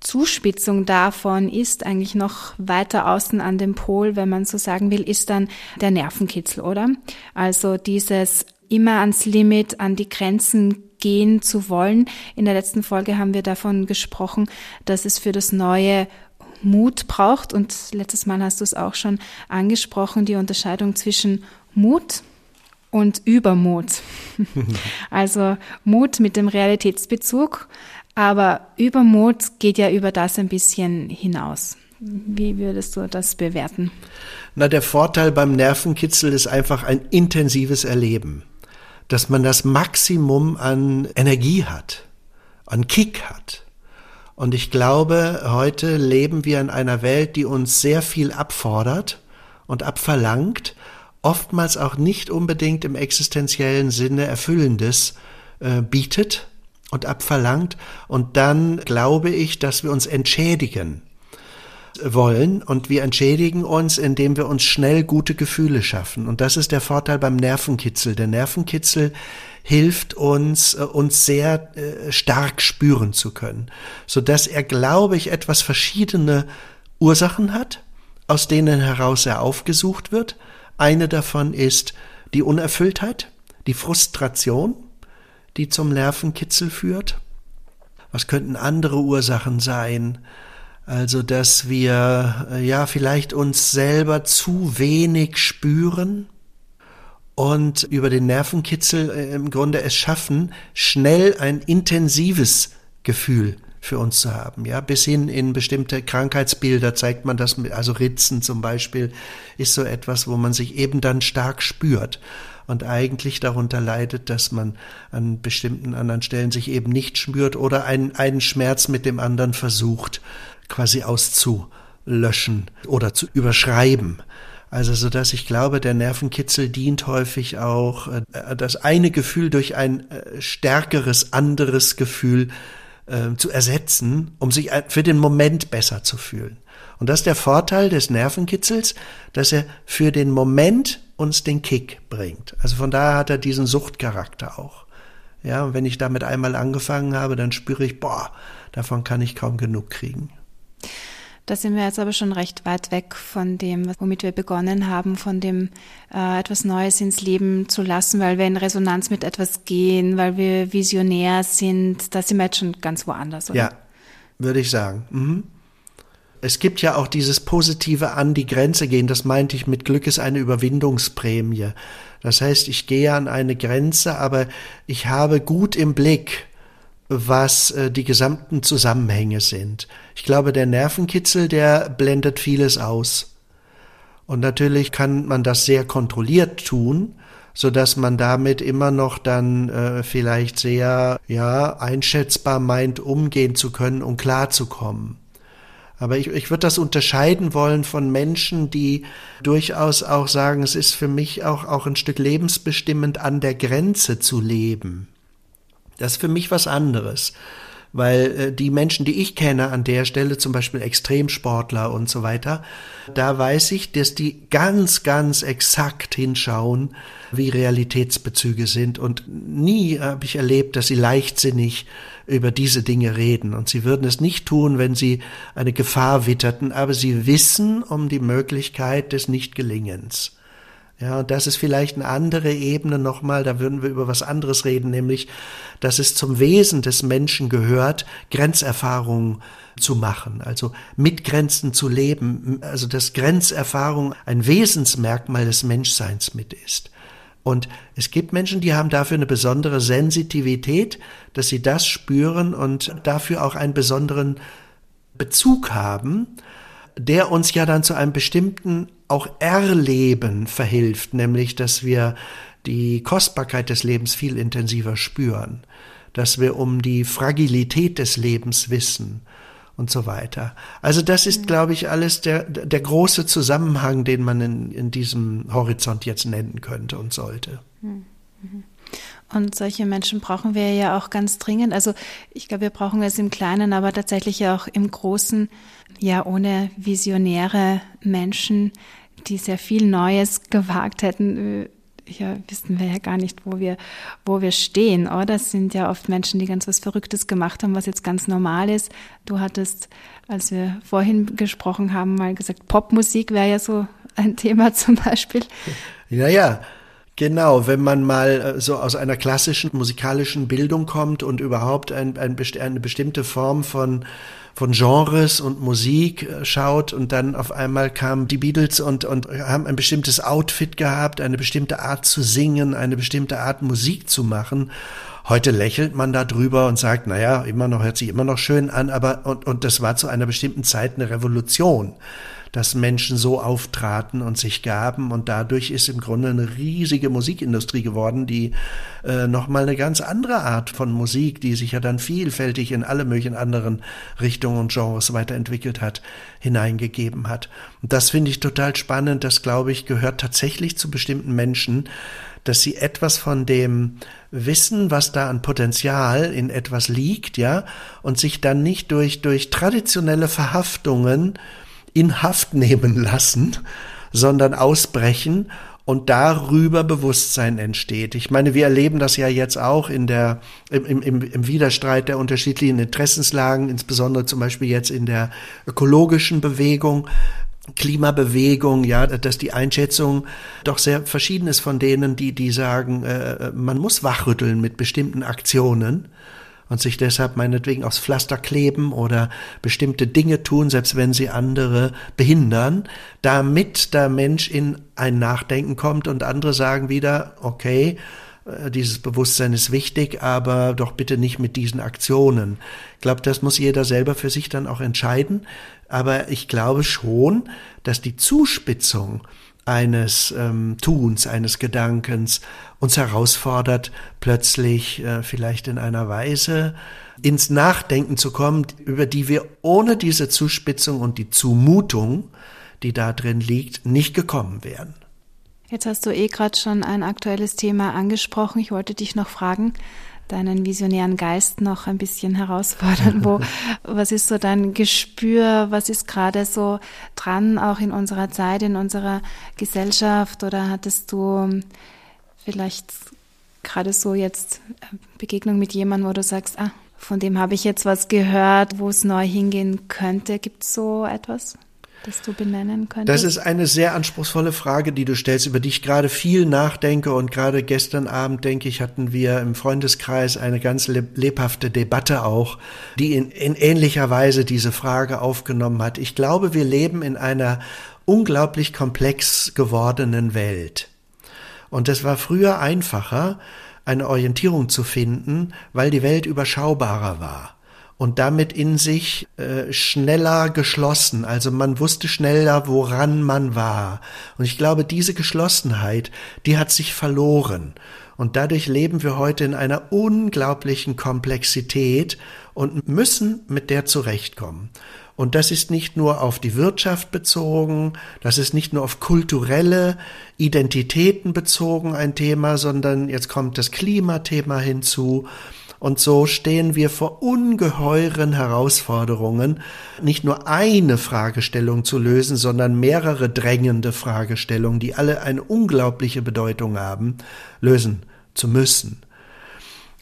Speaker 2: Zuspitzung davon ist eigentlich noch weiter außen an dem Pol, wenn man so sagen will, ist dann der Nervenkitzel, oder? Also dieses immer ans Limit, an die Grenzen gehen zu wollen. In der letzten Folge haben wir davon gesprochen, dass es für das Neue Mut braucht. Und letztes Mal hast du es auch schon angesprochen, die Unterscheidung zwischen Mut und Übermut. also Mut mit dem Realitätsbezug aber Übermut geht ja über das ein bisschen hinaus. Wie würdest du das bewerten?
Speaker 3: Na, der Vorteil beim Nervenkitzel ist einfach ein intensives Erleben. Dass man das Maximum an Energie hat, an Kick hat. Und ich glaube, heute leben wir in einer Welt, die uns sehr viel abfordert und abverlangt, oftmals auch nicht unbedingt im existenziellen Sinne Erfüllendes äh, bietet und abverlangt. Und dann glaube ich, dass wir uns entschädigen wollen und wir entschädigen uns, indem wir uns schnell gute Gefühle schaffen. Und das ist der Vorteil beim Nervenkitzel. Der Nervenkitzel hilft uns, äh, uns sehr äh, stark spüren zu können, so dass er, glaube ich, etwas verschiedene Ursachen hat, aus denen heraus er aufgesucht wird. Eine davon ist die Unerfülltheit, die Frustration, die zum Nervenkitzel führt? Was könnten andere Ursachen sein? Also, dass wir äh, ja vielleicht uns selber zu wenig spüren und über den Nervenkitzel äh, im Grunde es schaffen, schnell ein intensives Gefühl für uns zu haben. Ja, bis hin in bestimmte Krankheitsbilder zeigt man das also Ritzen zum Beispiel ist so etwas, wo man sich eben dann stark spürt und eigentlich darunter leidet, dass man an bestimmten anderen Stellen sich eben nicht spürt oder einen, einen Schmerz mit dem anderen versucht, quasi auszulöschen oder zu überschreiben. Also so dass ich glaube, der Nervenkitzel dient häufig auch, äh, das eine Gefühl durch ein äh, stärkeres, anderes Gefühl äh, zu ersetzen, um sich für den Moment besser zu fühlen. Und das ist der Vorteil des Nervenkitzels, dass er für den Moment uns den Kick bringt. Also von daher hat er diesen Suchtcharakter auch. Ja, und wenn ich damit einmal angefangen habe, dann spüre ich, boah, davon kann ich kaum genug kriegen.
Speaker 2: Da sind wir jetzt aber schon recht weit weg von dem, womit wir begonnen haben, von dem äh, etwas Neues ins Leben zu lassen, weil wir in Resonanz mit etwas gehen, weil wir visionär sind. Da sind wir jetzt schon ganz woanders, oder?
Speaker 3: Ja, würde ich sagen. Mhm. Es gibt ja auch dieses positive an die Grenze gehen, das meinte ich mit Glück ist eine Überwindungsprämie. Das heißt, ich gehe an eine Grenze, aber ich habe gut im Blick, was äh, die gesamten Zusammenhänge sind. Ich glaube, der Nervenkitzel, der blendet vieles aus. Und natürlich kann man das sehr kontrolliert tun, so dass man damit immer noch dann äh, vielleicht sehr ja einschätzbar meint, umgehen zu können und klarzukommen. Aber ich, ich würde das unterscheiden wollen von Menschen, die durchaus auch sagen, es ist für mich auch, auch ein Stück lebensbestimmend an der Grenze zu leben. Das ist für mich was anderes weil äh, die Menschen, die ich kenne an der Stelle, zum Beispiel Extremsportler und so weiter, da weiß ich, dass die ganz, ganz exakt hinschauen, wie Realitätsbezüge sind. Und nie habe ich erlebt, dass sie leichtsinnig über diese Dinge reden. Und sie würden es nicht tun, wenn sie eine Gefahr witterten, aber sie wissen um die Möglichkeit des Nichtgelingens. Ja, und das ist vielleicht eine andere Ebene nochmal, da würden wir über was anderes reden, nämlich, dass es zum Wesen des Menschen gehört, Grenzerfahrungen zu machen, also mit Grenzen zu leben, also dass Grenzerfahrung ein Wesensmerkmal des Menschseins mit ist. Und es gibt Menschen, die haben dafür eine besondere Sensitivität, dass sie das spüren und dafür auch einen besonderen Bezug haben, der uns ja dann zu einem bestimmten auch Erleben verhilft, nämlich dass wir die Kostbarkeit des Lebens viel intensiver spüren, dass wir um die Fragilität des Lebens wissen und so weiter. Also das ist, mhm. glaube ich, alles der, der große Zusammenhang, den man in, in diesem Horizont jetzt nennen könnte und sollte. Mhm.
Speaker 2: Und solche Menschen brauchen wir ja auch ganz dringend. Also ich glaube, wir brauchen es im Kleinen, aber tatsächlich auch im Großen. Ja, ohne visionäre Menschen, die sehr viel Neues gewagt hätten, äh, ja, wissen wir ja gar nicht, wo wir, wo wir stehen, oder? Das sind ja oft Menschen, die ganz was Verrücktes gemacht haben, was jetzt ganz normal ist. Du hattest, als wir vorhin gesprochen haben, mal gesagt, Popmusik wäre ja so ein Thema zum Beispiel.
Speaker 3: Ja, ja. Genau, wenn man mal äh, so aus einer klassischen musikalischen Bildung kommt und überhaupt ein, ein, eine bestimmte Form von von Genres und Musik äh, schaut und dann auf einmal kamen die Beatles und, und haben ein bestimmtes Outfit gehabt, eine bestimmte Art zu singen, eine bestimmte Art Musik zu machen. Heute lächelt man da drüber und sagt, naja, immer noch, hört sich immer noch schön an, aber, und, und das war zu einer bestimmten Zeit eine Revolution dass Menschen so auftraten und sich gaben und dadurch ist im Grunde eine riesige Musikindustrie geworden, die äh, nochmal eine ganz andere Art von Musik, die sich ja dann vielfältig in alle möglichen anderen Richtungen und Genres weiterentwickelt hat, hineingegeben hat. Und das finde ich total spannend, das glaube ich gehört tatsächlich zu bestimmten Menschen, dass sie etwas von dem wissen, was da an Potenzial in etwas liegt, ja, und sich dann nicht durch, durch traditionelle Verhaftungen in Haft nehmen lassen, sondern ausbrechen und darüber Bewusstsein entsteht. Ich meine, wir erleben das ja jetzt auch in der, im, im, im Widerstreit der unterschiedlichen Interessenslagen, insbesondere zum Beispiel jetzt in der ökologischen Bewegung, Klimabewegung, ja, dass die Einschätzung doch sehr verschieden ist von denen, die, die sagen, äh, man muss wachrütteln mit bestimmten Aktionen und sich deshalb meinetwegen aufs Pflaster kleben oder bestimmte Dinge tun, selbst wenn sie andere behindern, damit der Mensch in ein Nachdenken kommt und andere sagen wieder, okay, äh, dieses Bewusstsein ist wichtig, aber doch bitte nicht mit diesen Aktionen. Ich glaube, das muss jeder selber für sich dann auch entscheiden. Aber ich glaube schon, dass die Zuspitzung eines ähm, Tuns, eines Gedankens uns herausfordert, plötzlich äh, vielleicht in einer Weise ins Nachdenken zu kommen, über die wir ohne diese Zuspitzung und die Zumutung, die da drin liegt, nicht gekommen wären.
Speaker 2: Jetzt hast du eh gerade schon ein aktuelles Thema angesprochen. Ich wollte dich noch fragen, deinen visionären Geist noch ein bisschen herausfordern. Wo, was ist so dein Gespür? Was ist gerade so dran, auch in unserer Zeit, in unserer Gesellschaft? Oder hattest du vielleicht gerade so jetzt Begegnung mit jemandem, wo du sagst, ah, von dem habe ich jetzt was gehört, wo es neu hingehen könnte? Gibt es so etwas? Das du benennen könntest?
Speaker 3: Das ist eine sehr anspruchsvolle Frage, die du stellst, über die ich gerade viel nachdenke. Und gerade gestern Abend, denke ich, hatten wir im Freundeskreis eine ganz lebhafte Debatte auch, die in, in ähnlicher Weise diese Frage aufgenommen hat. Ich glaube, wir leben in einer unglaublich komplex gewordenen Welt. Und es war früher einfacher, eine Orientierung zu finden, weil die Welt überschaubarer war und damit in sich äh, schneller geschlossen. Also man wusste schneller, woran man war. Und ich glaube, diese Geschlossenheit, die hat sich verloren. Und dadurch leben wir heute in einer unglaublichen Komplexität und müssen mit der zurechtkommen. Und das ist nicht nur auf die Wirtschaft bezogen, das ist nicht nur auf kulturelle Identitäten bezogen ein Thema, sondern jetzt kommt das Klimathema hinzu. Und so stehen wir vor ungeheuren Herausforderungen, nicht nur eine Fragestellung zu lösen, sondern mehrere drängende Fragestellungen, die alle eine unglaubliche Bedeutung haben, lösen zu müssen.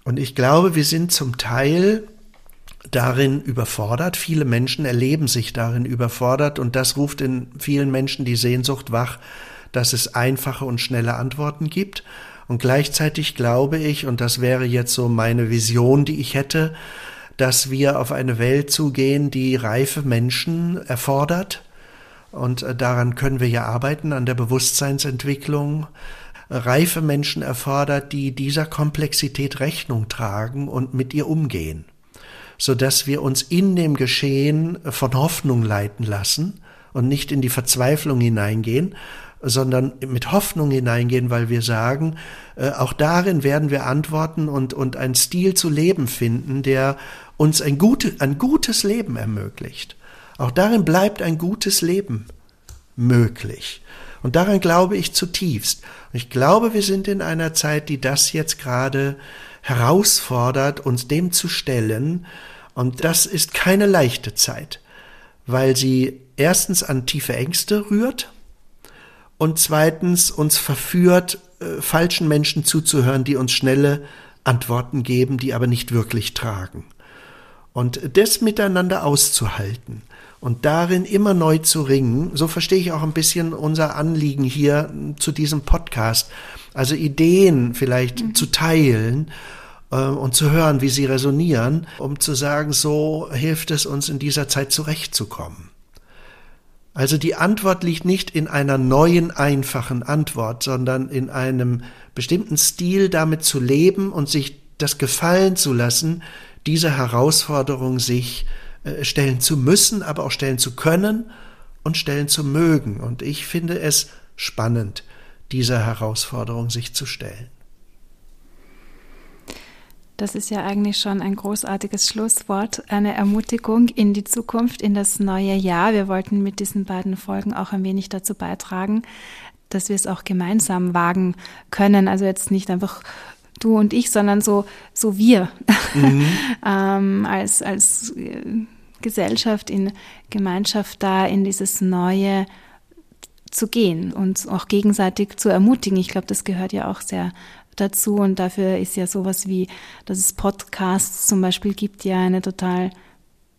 Speaker 3: Und ich glaube, wir sind zum Teil darin überfordert. Viele Menschen erleben sich darin überfordert und das ruft in vielen Menschen die Sehnsucht wach, dass es einfache und schnelle Antworten gibt. Und gleichzeitig glaube ich, und das wäre jetzt so meine Vision, die ich hätte, dass wir auf eine Welt zugehen, die reife Menschen erfordert. Und äh, daran können wir ja arbeiten, an der Bewusstseinsentwicklung. Reife Menschen erfordert, die dieser Komplexität Rechnung tragen und mit ihr umgehen so dass wir uns in dem Geschehen von Hoffnung leiten lassen und nicht in die Verzweiflung hineingehen, sondern mit Hoffnung hineingehen, weil wir sagen, äh, auch darin werden wir antworten und, und einen Stil zu leben finden, der uns ein, gute, ein gutes Leben ermöglicht. Auch darin bleibt ein gutes Leben möglich. Und daran glaube ich zutiefst. Und ich glaube, wir sind in einer Zeit, die das jetzt gerade herausfordert, uns dem zu stellen. Und das ist keine leichte Zeit, weil sie erstens an tiefe Ängste rührt und zweitens uns verführt, äh, falschen Menschen zuzuhören, die uns schnelle Antworten geben, die aber nicht wirklich tragen. Und das miteinander auszuhalten und darin immer neu zu ringen, so verstehe ich auch ein bisschen unser Anliegen hier zu diesem Podcast. Also Ideen vielleicht mhm. zu teilen äh, und zu hören, wie sie resonieren, um zu sagen, so hilft es uns in dieser Zeit zurechtzukommen. Also die Antwort liegt nicht in einer neuen, einfachen Antwort, sondern in einem bestimmten Stil damit zu leben und sich das gefallen zu lassen, diese Herausforderung sich äh, stellen zu müssen, aber auch stellen zu können und stellen zu mögen. Und ich finde es spannend, dieser Herausforderung sich zu stellen.
Speaker 2: Das ist ja eigentlich schon ein großartiges Schlusswort, eine Ermutigung in die Zukunft, in das neue Jahr. Wir wollten mit diesen beiden Folgen auch ein wenig dazu beitragen, dass wir es auch gemeinsam wagen können. Also jetzt nicht einfach du und ich, sondern so, so wir mhm. ähm, als, als äh, Gesellschaft, in Gemeinschaft da in dieses neue zu gehen und auch gegenseitig zu ermutigen. Ich glaube, das gehört ja auch sehr dazu und dafür ist ja sowas wie, dass es Podcasts zum Beispiel gibt, ja eine total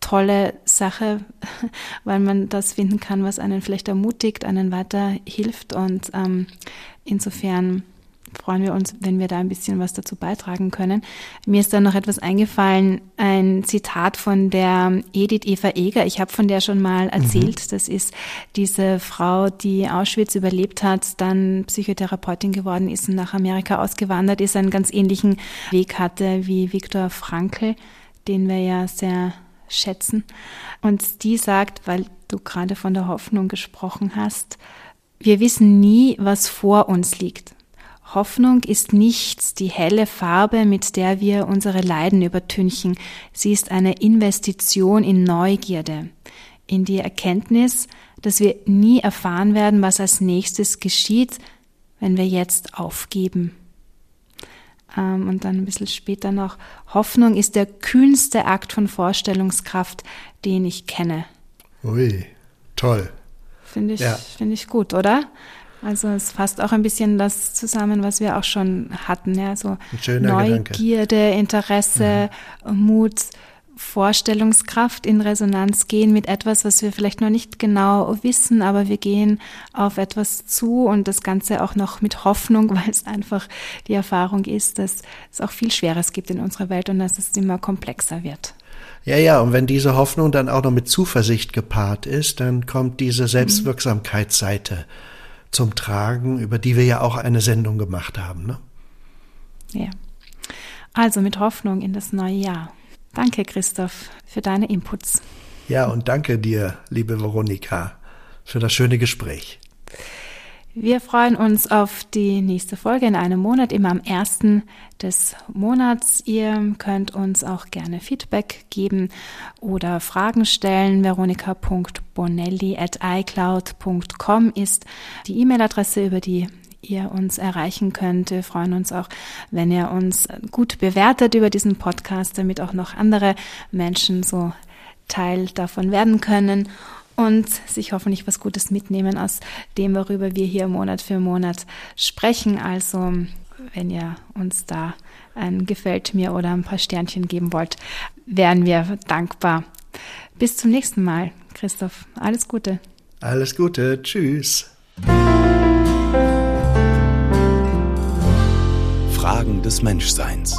Speaker 2: tolle Sache, weil man das finden kann, was einen vielleicht ermutigt, einen weiterhilft und ähm, insofern freuen wir uns, wenn wir da ein bisschen was dazu beitragen können. Mir ist da noch etwas eingefallen, ein Zitat von der Edith Eva Eger. Ich habe von der schon mal mhm. erzählt. Mhm. Das ist diese Frau, die Auschwitz überlebt hat, dann Psychotherapeutin geworden ist und nach Amerika ausgewandert ist, einen ganz ähnlichen Weg hatte wie Viktor Frankl, den wir ja sehr schätzen. Und die sagt, weil du gerade von der Hoffnung gesprochen hast, wir wissen nie, was vor uns liegt. Hoffnung ist nichts die helle Farbe, mit der wir unsere Leiden übertünchen. Sie ist eine Investition in Neugierde, in die Erkenntnis, dass wir nie erfahren werden, was als nächstes geschieht, wenn wir jetzt aufgeben. Ähm, und dann ein bisschen später noch, Hoffnung ist der kühnste Akt von Vorstellungskraft, den ich kenne.
Speaker 3: Ui, toll.
Speaker 2: Finde ich, ja. finde ich gut, oder? Also es fasst auch ein bisschen das zusammen, was wir auch schon hatten, ja, so Neugierde, Gedanke. Interesse, mhm. Mut, Vorstellungskraft in Resonanz gehen mit etwas, was wir vielleicht noch nicht genau wissen, aber wir gehen auf etwas zu und das Ganze auch noch mit Hoffnung, weil es einfach die Erfahrung ist, dass es auch viel Schweres gibt in unserer Welt und dass es immer komplexer wird.
Speaker 3: Ja, ja, und wenn diese Hoffnung dann auch noch mit Zuversicht gepaart ist, dann kommt diese mhm. Selbstwirksamkeitsseite. Mhm zum Tragen, über die wir ja auch eine Sendung gemacht haben. Ne?
Speaker 2: Ja. Also mit Hoffnung in das neue Jahr. Danke, Christoph, für deine Inputs.
Speaker 3: Ja, und danke dir, liebe Veronika, für das schöne Gespräch.
Speaker 2: Wir freuen uns auf die nächste Folge in einem Monat, immer am ersten des Monats. Ihr könnt uns auch gerne Feedback geben oder Fragen stellen. Veronika.bonelli at icloud.com ist die E-Mail-Adresse, über die ihr uns erreichen könnt. Wir freuen uns auch, wenn ihr uns gut bewertet über diesen Podcast, damit auch noch andere Menschen so Teil davon werden können und sich hoffentlich was Gutes mitnehmen aus dem, worüber wir hier Monat für Monat sprechen. Also, wenn ihr uns da ein Gefällt mir oder ein paar Sternchen geben wollt, wären wir dankbar. Bis zum nächsten Mal, Christoph. Alles Gute.
Speaker 3: Alles Gute. Tschüss.
Speaker 1: Fragen des Menschseins.